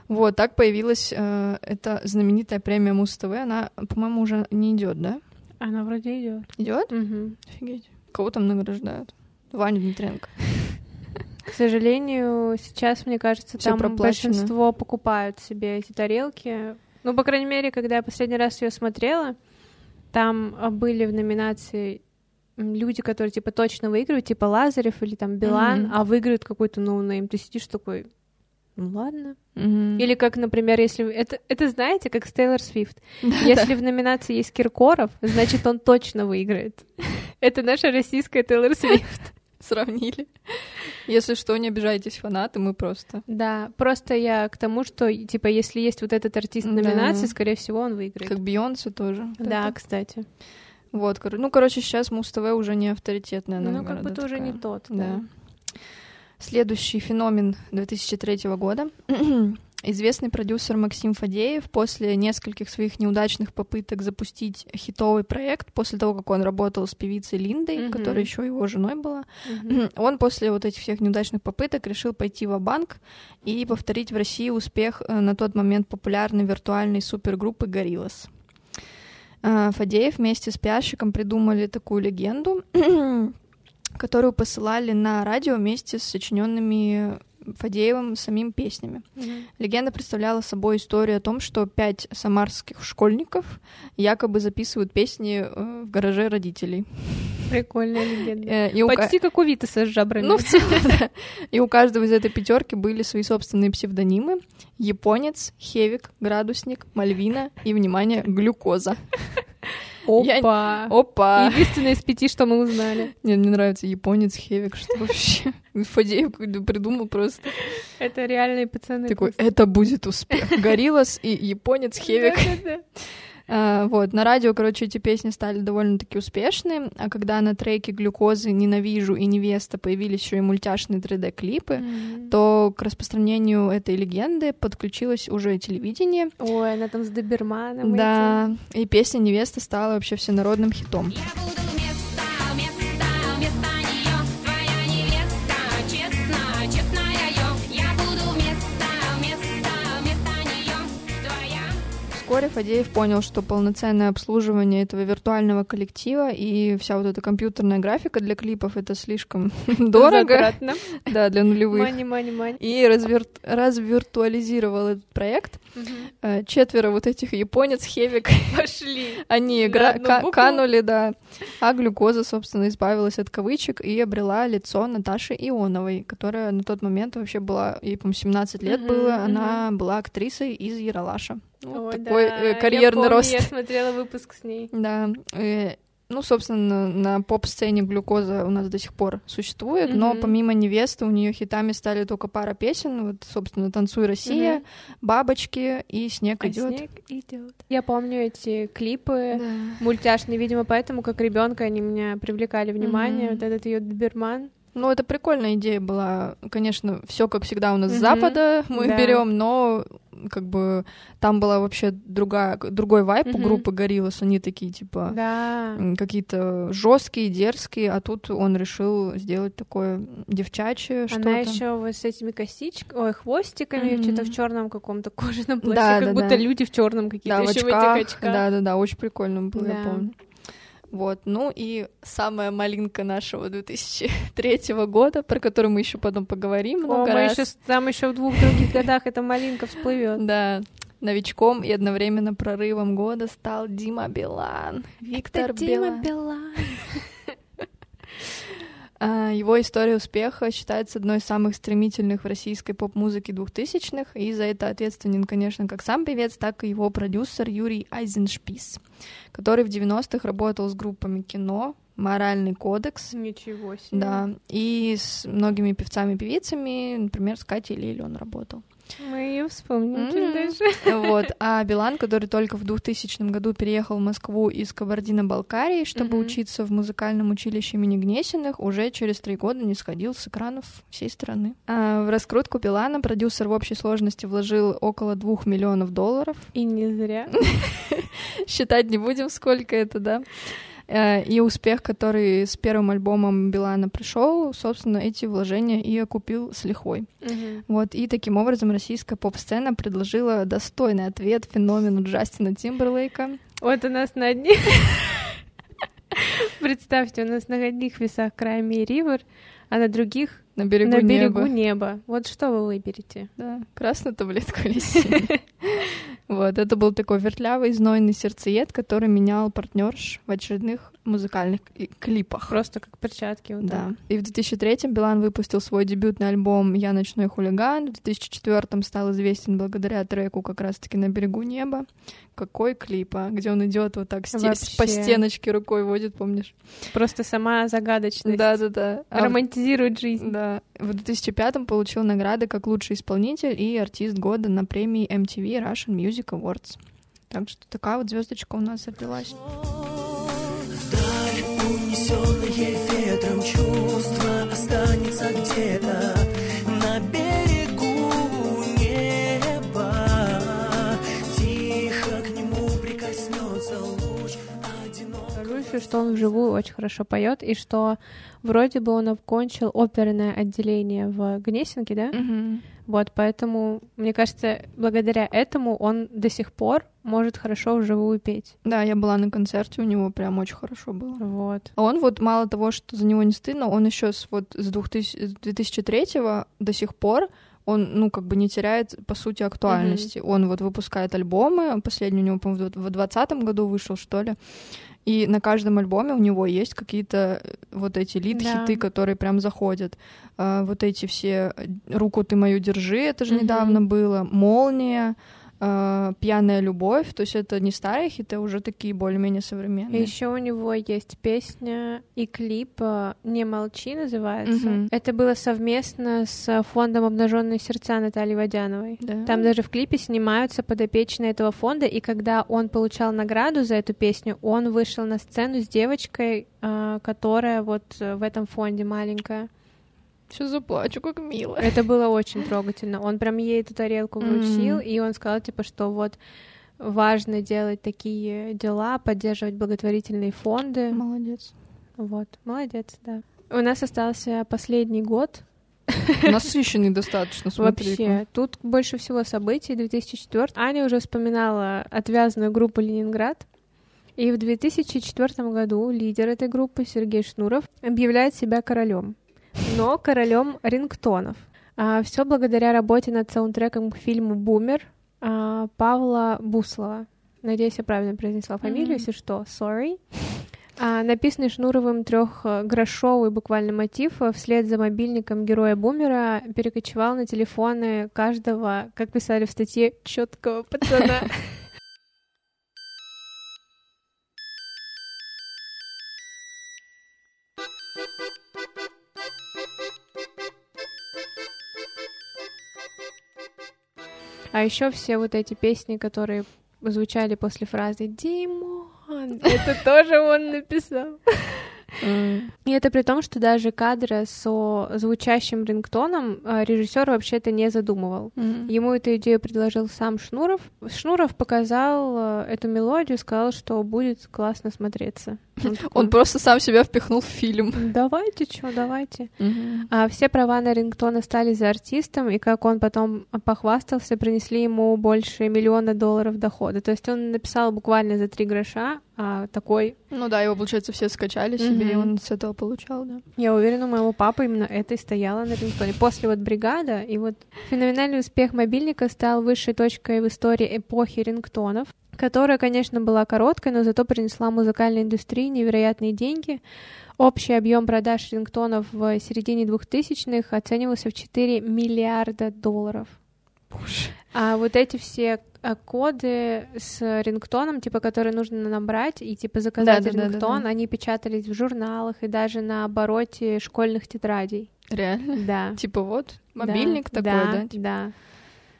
Вот, так появилась э, эта знаменитая премия Муз-ТВ. Она, по-моему, уже не идет, да? Она вроде идет. Идет? Мгм. Офигеть. Кого там награждают? Ваню Дмитренко. К сожалению, сейчас, мне кажется, Всё там проплачено. большинство покупают себе эти тарелки. Ну, по крайней мере, когда я последний раз ее смотрела, там а, были в номинации люди, которые типа точно выигрывают, типа Лазарев или там Билан, Мгм. а выиграют какой-то no name. Ты сидишь такой, ну ладно. Мгм. Или как, например, если... Это, это знаете, как с Тейлор Свифт. Если в номинации есть Киркоров, значит, он точно выиграет. Это наша российская Тейлор Свифт. сравнили. Если что, не обижайтесь, фанаты, мы просто... Да, просто я к тому, что, типа, если есть вот этот артист в номинации, скорее всего, он выиграет. Как Бейонсе тоже. Да, кстати. Вот, ну, короче, сейчас Муз-ТВ уже не авторитетная Ну, как будто уже не тот. Да. Следующий феномен 2003 года. Известный продюсер Максим Фадеев после нескольких своих неудачных попыток запустить хитовый проект, после того, как он работал с певицей Линдой, Мгм. которая еще его женой была, Мгм. он после вот этих всех неудачных попыток решил пойти в банк и повторить в России успех э, на тот момент популярной виртуальной супергруппы Гориллас. А, Фадеев вместе с пиарщиком придумали такую легенду, которую посылали на радио вместе с сочиненными Фадеевым самим песнями. Мгм. Легенда представляла собой историю о том, что пять самарских школьников якобы записывают песни э, в гараже родителей. Прикольная легенда. Э, и у Почти как у Витаса с жабрами. ну, в целом, да. И у каждого из этой пятерки были свои собственные псевдонимы. Японец, Хевик, Градусник, Мальвина и, внимание, Глюкоза. Опа! Опа! Единственное из пяти, что мы узнали. Мне, мне нравится японец, Хевик, что вообще? Фадеев какой-то придумал просто. Это реальные пацаны. Такой, это будет успех. Гориллас и японец, Хевик. А, Вот, на радио, короче, эти песни стали довольно-таки успешны, а когда на треке «Глюкозы», «Ненавижу» и «Невеста» появились еще и мультяшные 3D-клипы, Мгм. то к распространению этой легенды подключилось уже телевидение. Ой, она там с Доберманом. Да, и песня «Невеста» стала вообще всенародным хитом. Я буду Вскоре Фадеев понял, что полноценное обслуживание этого виртуального коллектива и вся вот эта компьютерная графика для клипов — это слишком дорого, Затратно. да, для нулевых. Мани, мани, мани. И развер- развиртуализировал этот проект. Э, Четверо вот этих японец, Хевик, Пошли. они На гра- одну ка- букву? канули, да. А глюкоза, собственно, избавилась от кавычек и обрела лицо Наташи Ионовой, которая на тот момент вообще была, ей, по 17 лет Мгм, было, мгм. она была актрисой из Яралаша. Вот Ой, такой да, э, я карьерный помню, рост. Я смотрела выпуск с ней. Да. э, Ну, собственно, на поп-сцене глюкоза у нас до сих пор существует, но Мгм. помимо невесты у нее хитами стали только пара песен. Вот, собственно, Танцуй Россия, Мгм. Бабочки и Снег А идет. снег идет. Я помню эти клипы мультяшные, видимо, поэтому как ребенка они меня привлекали внимание. Мгм. Вот этот ее доберман. Ну, это прикольная идея была. Конечно, все как всегда у нас с Мгм. Запада мы Да. берем, но как бы там была вообще другая, другой вайп у Мгм. группы Гориллас. Они такие, типа, Да. какие-то жесткие, дерзкие, а тут он решил сделать такое девчачье что-то. Она еще вот с этими косичками, ой, хвостиками, Мгм. что-то в черном каком-то кожаном плаще, Да, как да, будто да. люди в черном какие-то Да, в еще в очках. этих очках. Да, да, да, очень прикольно было, я Да. помню. Вот, ну и самая малинка нашего 2003 года, про которую мы еще потом поговорим О, много мы раз. еще там еще в двух других годах эта малинка всплывет. Да, новичком и одновременно прорывом года стал Дима Билан. Виктор Это Дима Билан. Билан. А, Его история успеха считается одной из самых стремительных в российской поп-музыке двухтысячных, и за это ответственен, конечно, как сам певец, так и его продюсер Юрий Айзеншпис, который в 90-х работал с группами кино, моральный кодекс. Ничего себе. Да, и с многими певцами и певицами, например, с Катей Лили он работал. Мы ее вспомним М. чуть дальше. Вот. А Билан, который только в 2000 году переехал в Москву из Кабардино-Балкарии, чтобы Мгм. учиться в музыкальном училище имени Гнесиных, уже через три года не сходил с экранов всей страны. А в раскрутку Билана продюсер в общей сложности вложил около двух миллионов долларов. И не зря. Считать не будем, сколько это, да. Э, И успех, который с первым альбомом Билана пришел, собственно, эти вложения и окупил с лихвой. Мгм. Вот, и таким образом российская поп-сцена предложила достойный ответ феномену Джастина Тимберлейка. Вот у нас на одних... Представьте, у нас на одних весах Крайми и Ривер, а на других На берегу на берегу неба. неба. Вот что вы выберете? Да, красную таблетку или синюю. Вот, это был такой вертлявый, знойный сердцеед, который менял партнерш в очередных музыкальных клипах. Просто как перчатки. вот Да. так. И в 2003-м Билан выпустил свой дебютный альбом «Я ночной хулиган». В 2004-м стал известен благодаря треку как раз-таки «На берегу неба». Какой клип, а? Где он идет вот так сте- Вообще. по стеночке рукой водит, помнишь? Просто сама загадочность. Да-да-да. А Романтизирует жизнь. Да. В 2005-м получил награды как лучший исполнитель и артист года на премии MTV Russian Music Awards. Так что такая вот звездочка у нас родилась. Вдаль унесенное ветром чувство останется где-то на берегу неба. Тихо к нему прикоснется луч одинокого. Скажу еще, что он вживую очень хорошо поет, и что вроде бы он окончил оперное отделение в Гнесинке, да? Мгм. Вот, поэтому, мне кажется, благодаря этому он до сих пор может хорошо вживую петь. Да, я была на концерте, у него прям очень хорошо было. Вот. А он вот мало того, что за него не стыдно, он еще с вот с 2000 с 2003 до сих пор он, ну, как бы не теряет, по сути, актуальности. Он вот выпускает альбомы, последний у него, по-моему, в 2020 году вышел, что ли. И на каждом альбоме у него есть какие-то э, вот эти лид-хиты, Да. которые прям заходят. А, вот эти все «Руку ты мою держи», это же Мгм. недавно было, «Молния», а, «Пьяная любовь», то есть это не старые хиты, а уже такие более-менее современные. Еще у него есть песня и клип э, «Не молчи» называется. Мгм. Это было совместно с фондом «Обнаженные сердца» Натальи Водяновой. Да. Там даже в клипе снимаются подопечные этого фонда, и когда он получал награду за эту песню, он вышел на сцену с девочкой, э, которая вот э, в этом фонде маленькая. Сейчас заплачу, как мило. Это было очень трогательно. Он прям ей эту тарелку вручил, и он сказал, типа, что вот важно делать такие дела, поддерживать благотворительные фонды. Молодец. Вот, молодец, да. У нас остался последний год. Насыщенный достаточно, смотри. Вообще, тут больше всего событий. 2004. Аня уже вспоминала отвязную группу «Ленинград». И в 2004 году лидер этой группы Сергей Шнуров объявляет себя королем, но королем рингтонов. все благодаря работе над саундтреком к фильму «Бумер» а, Павла Буслова. Надеюсь, я правильно произнесла фамилию, Мгм. если что, sorry. А, написанный Шнуровым трехгрошовый буквально мотив э, вслед за мобильником героя Бумера перекочевал на телефоны каждого, как писали в статье, четкого пацана. А еще все вот эти песни, которые звучали после фразы «Димон», это тоже он написал. И это при том, что даже кадры со звучащим рингтоном э, режиссер вообще-то не задумывал. м. Ему эту идею предложил сам Шнуров. Шнуров показал э, эту мелодию, сказал, что будет классно смотреться. Он такой, Он просто сам себя впихнул в фильм. Давайте, что, давайте. Мгм. А все права на рингтон остались за артистом, и как он потом похвастался, принесли ему больше миллиона долларов дохода. То есть он написал буквально за три гроша, а такой, Ну да, его, получается, все скачали себе, и он с этого получал, да. я уверена, у моего папы именно это и стояло на рингтоне. После вот бригада, и вот феноменальный успех мобильника стал высшей точкой в истории эпохи рингтонов, которая, конечно, была короткой, но зато принесла музыкальной индустрии невероятные деньги. Общий объем продаж рингтонов в середине 2000-х оценивался в 4 миллиарда долларов. Боже. А вот эти все а, коды с рингтоном, типа, которые нужно набрать и, типа, заказать Да-да-да-да-да. рингтон, они печатались в журналах и даже на обороте школьных тетрадей. Реально? Да. Типа вот, Да, мобильник такой, да? типа? Да.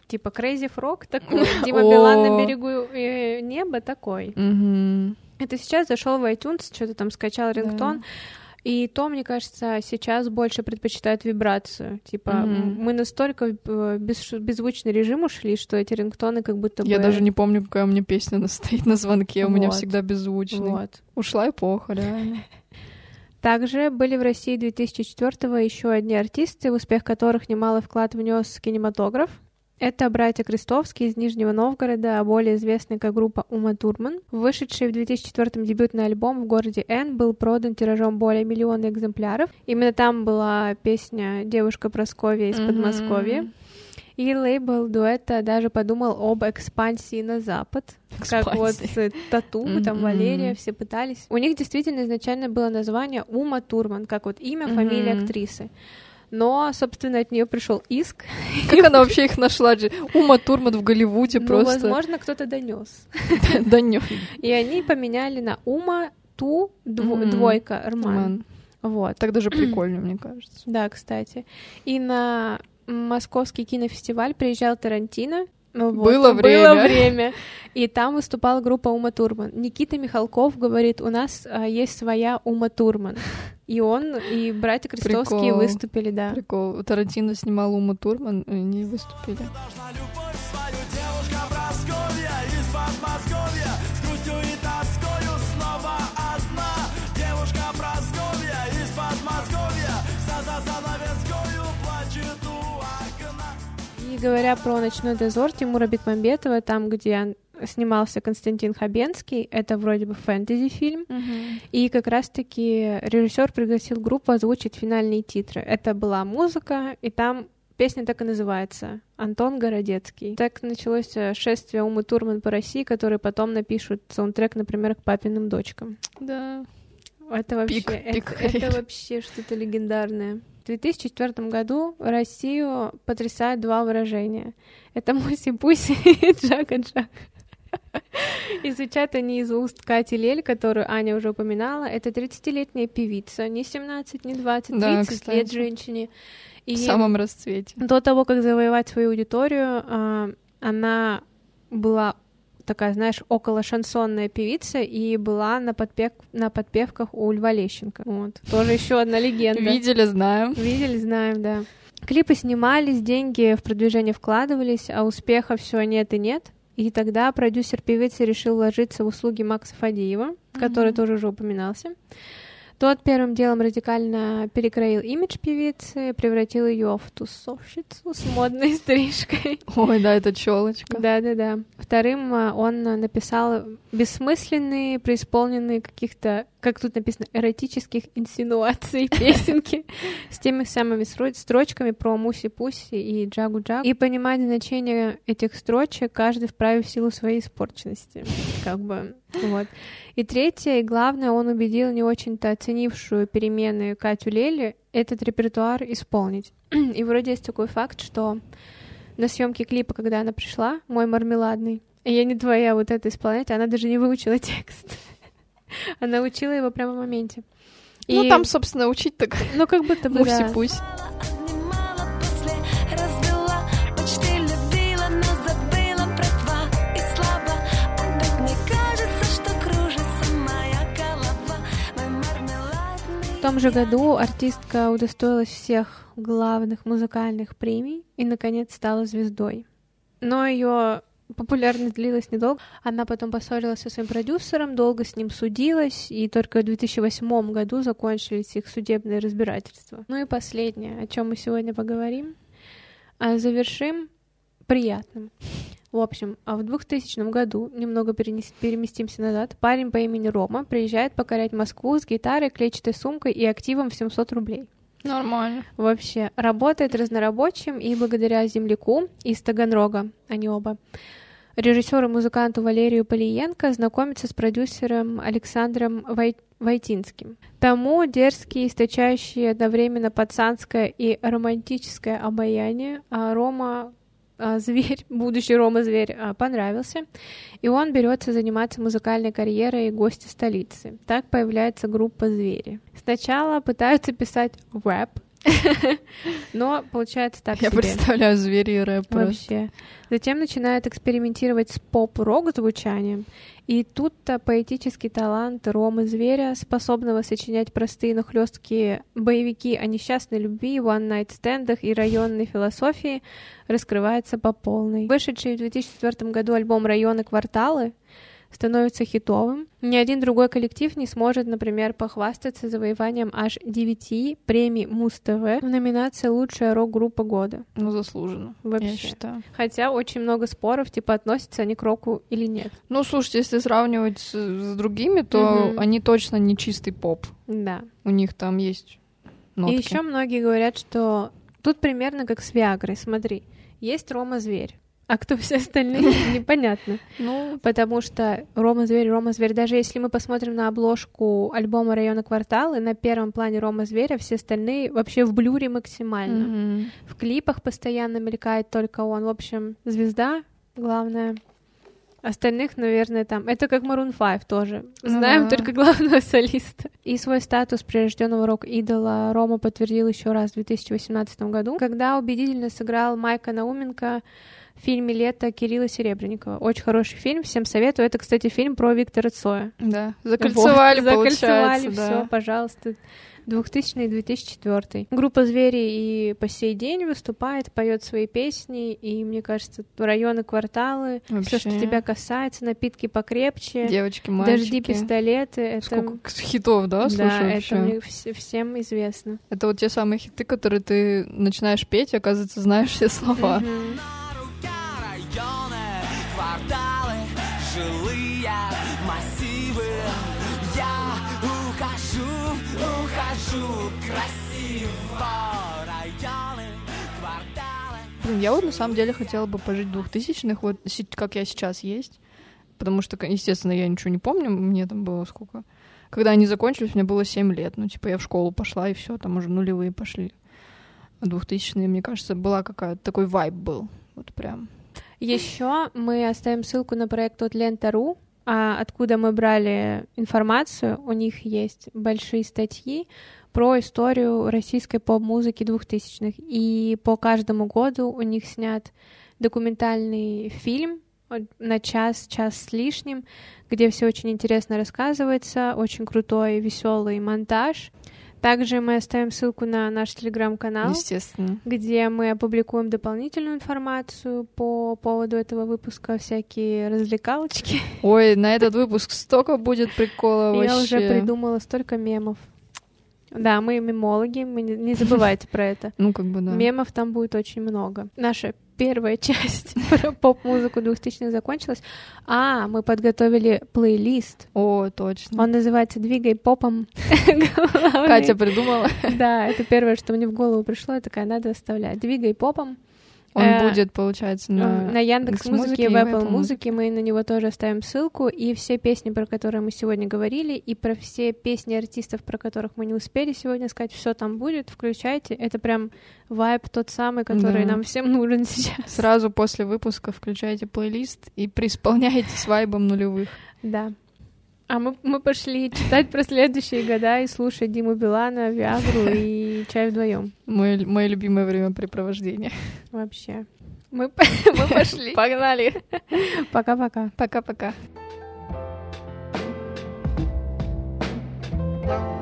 Типа Crazy Frog такой, Дима. Билан на берегу э, неба такой. Это сейчас зашел в iTunes, что-то там скачал рингтон, и то, мне кажется, сейчас больше предпочитают вибрацию. Типа, м, мы настолько в бесш- беззвучный режим ушли, что эти рингтоны как будто бы... Я даже не помню, какая у меня песня стоит на звонке, у меня Вот. всегда беззвучный. Вот. Ушла эпоха, реально. Также были в России 2004-го еще одни артисты, в успех которых немалый вклад внес кинематограф. Это братья Крестовские из Нижнего Новгорода, более известные как группа Ума Турман. Вышедший в 2004 дебютный альбом в городе Н был продан тиражом более миллиона экземпляров. Именно там была песня «Девушка Просковья из Подмосковья». Мгм. И лейбл дуэта даже подумал об экспансии на Запад. Как вот Экспансии. с Тату, там Мгм. Валерия, все пытались. У них действительно изначально было название Ума Турман, как вот имя, фамилия Мгм. актрисы. Но, собственно, от нее пришел иск. Как она вообще их нашла? Ума Турман в Голливуде Ну, просто. возможно, кто-то донес. Да не. И они поменяли на Ума Ту Мгм. двойка Рман. Ман. Вот. Так даже прикольно, мне кажется. Да, кстати. И на московский кинофестиваль приезжал Тарантино. Ну вот, Было Было время. время. И там выступала группа Ума Турман. Никита Михалков говорит, у нас а, есть своя Ума Турман. И он, и братья Крестовские Прикол. выступили, да. Прикол. Тарантино снимал Ума Турман, и они выступили. Говоря про «Ночной дозор» Тимура Бекмамбетова, там, где снимался Константин Хабенский, это вроде бы фэнтези-фильм, И как раз-таки режиссер пригласил группу озвучить финальные титры. Это была музыка, и там песня так и называется «Антон Городецкий». Так началось э, шествие Умы Турман по России, которые потом напишут саундтрек, например, к папиным дочкам. Да. Это вообще, Пик- это, пик это карьеры. вообще что-то легендарное. В 2004 году Россию потрясают два выражения. Это Муси-Пуси и Джака-Джак. И звучат они из уст Кати Лель, которую Аня уже упоминала. Это 30-летняя певица, не 17, не 20, Да, 30 лет кстати. женщине. И В самом расцвете. до того, как завоевать свою аудиторию, а, она была такая, знаешь, около шансонная певица и была на, подпев... на подпевках у Льва Лещенко. Вот. Тоже еще одна легенда. Видели, знаем. Видели, знаем, да. Клипы снимались, деньги в продвижение вкладывались, а успеха все нет и нет. И тогда продюсер певицы решил вложиться в услуги Макса Фадеева, который тоже уже упоминался. Тот первым делом радикально перекроил имидж певицы, превратил ее в тусовщицу с модной стрижкой. Ой, да, это челочка. Да-да-да. Вторым а, он а, написал бессмысленные, преисполненные каких-то, как тут написано, эротических инсинуаций песенки с теми самыми стро- строчками про Муси-Пуси и Джагу-Джагу. И понимать значение этих строчек каждый вправе в силу своей испорченности. Как бы, вот. И третье, и главное, он убедил не очень-то оценившую перемены Катю Лели этот репертуар исполнить. И вроде есть такой факт, что на съемке клипа, когда она пришла, мой мармеладный, я не твоя вот это исполнять, она даже не выучила текст. Она учила его прямо в моменте. Ну, И- там, собственно, учить так ну как будто бы, да. мармеладный. В том же году артистка удостоилась всех главных музыкальных премий и, наконец, стала звездой. Но ее популярность длилась недолго. Она потом поссорилась со своим продюсером, долго с ним судилась, и только в 2008 году закончились их судебные разбирательства. Ну и последнее, о чем мы сегодня поговорим. А завершим приятным. В общем, а в 2000 году, немного перенес- переместимся назад, парень по имени Рома приезжает покорять Москву с гитарой, клетчатой сумкой и активом в 700 рублей. Нормально. Вообще, работает разнорабочим и благодаря земляку из Таганрога, они оба, режиссеру и музыканту Валерию Полиенко знакомится с продюсером Александром Вой- Войтинским. Тому дерзкий, источающий одновременно пацанское и романтическое обаяние, а Рома зверь, будущий Рома зверь, а, понравился, и он берется заниматься музыкальной карьерой гостя столицы. Так появляется группа звери. Сначала пытаются писать рэп, но получается так Я себе. представляю звери и рэп просто. Вообще. Затем начинает экспериментировать с поп-рок звучанием. И тут-то поэтический талант Ромы Зверя, способного сочинять простые, но хлесткие боевики о несчастной любви, one-night-стендах и районной философии, раскрывается по полной. Вышедший в 2004 году альбом «Районы кварталы» становится хитовым. Ни один другой коллектив не сможет, например, похвастаться завоеванием аж 9 премий Муз-ТВ в номинации «Лучшая рок-группа года». Ну, заслуженно, я Вообще. считаю. Хотя очень много споров, типа, относятся они к року или нет. Ну, слушайте, если сравнивать с, с другими, то Мгм. они точно не чистый поп. Да. У них там есть нотки. И еще многие говорят, что тут примерно как с Виагрой. Смотри, есть Рома Зверь, а кто все остальные, непонятно. Ну, Потому что Рома Зверь, Рома Зверь, даже если мы посмотрим на обложку альбома района кварталы, на первом плане Рома Зверя все остальные вообще в блюре максимально. мгм. В клипах постоянно мелькает только он. В общем, звезда главная. Остальных, наверное, там. Это как Maroon 5 тоже. Ну Знаем да. только главного солиста. И свой статус прирожденного рок-идола Рома подтвердил еще раз в 2018 году, когда убедительно сыграл Майка Науменко в фильме «Лето» Кирилла Серебренникова. Очень хороший фильм, всем советую. Это, кстати, фильм про Виктора Цоя. Да, закольцевали, Вот, получается, закольцевали, да. все, пожалуйста. 2000 и 2004. Группа «Звери» и по сей день выступает, поет свои песни, и, мне кажется, районы, кварталы, все, что тебя касается, напитки покрепче, Девочки, мальчики. дожди, пистолеты, это... Сколько хитов, да, да, слушай, это вообще? мне вс- всем известно. Это вот те самые хиты, которые ты начинаешь петь, и, оказывается, знаешь все слова. Мгм. Блин, я вот на самом деле хотела бы пожить двухтысячных, вот как я сейчас есть. Потому что, естественно, я ничего не помню, мне там было сколько. Когда они закончились, мне было 7 лет. Ну, типа, я в школу пошла, и все, там уже нулевые пошли. А двухтысячные, мне кажется, была какая-то такой вайб был. Вот прям. Еще мы оставим ссылку на проект от Лента.ру, откуда мы брали информацию. У них есть большие статьи про историю российской поп-музыки двухтысячных. И по каждому году у них снят документальный фильм на час, час с лишним, где все очень интересно рассказывается, очень крутой, веселый монтаж. Также мы оставим ссылку на наш телеграм-канал Естественно. где мы опубликуем дополнительную информацию по поводу этого выпуска, всякие развлекалочки. Ой, на этот выпуск столько будет прикола вообще. Я уже придумала столько мемов. Да, мы мемологи, мы не, не забывайте про это. Ну, как бы, да. Мемов там будет очень много. Наша первая часть про поп-музыку 2000-х закончилась. А, мы подготовили плейлист. О, точно. Он называется «Двигай попом». Катя придумала. Да, это первое, что мне в голову пришло. Я такая, надо оставлять. «Двигай попом». Он Э, будет, получается, на... на Яндекс Музыке и в Яндекс.Музыке Apple Музыке мы на него тоже оставим ссылку. И все песни, про которые мы сегодня говорили, и про все песни артистов, про которых мы не успели сегодня сказать, все там будет. Включайте. Это прям вайб тот самый, который Да. нам всем нужен сейчас. Сразу после выпуска включайте плейлист и преисполняйте с вайбом нулевых. Да. А мы, мы пошли читать про следующие года и слушать Диму Билана, Виагру и чай вдвоем. Мой, мое любимое времяпрепровождение. Вообще. Мы, мы пошли. Погнали. Пока-пока. Пока-пока. thank you